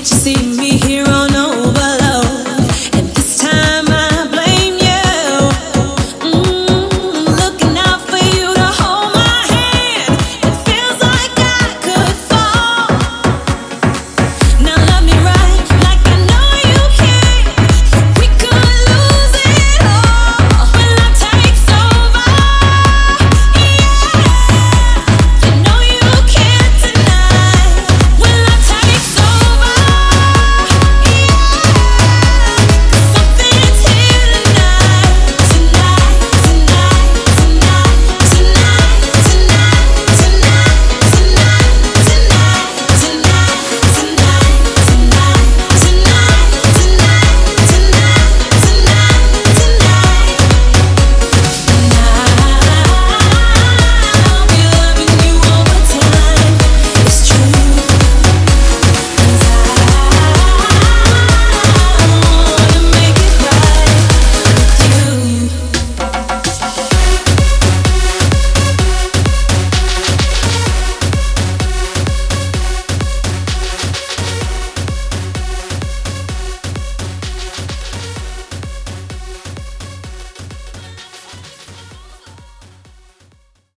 Can't you see me here on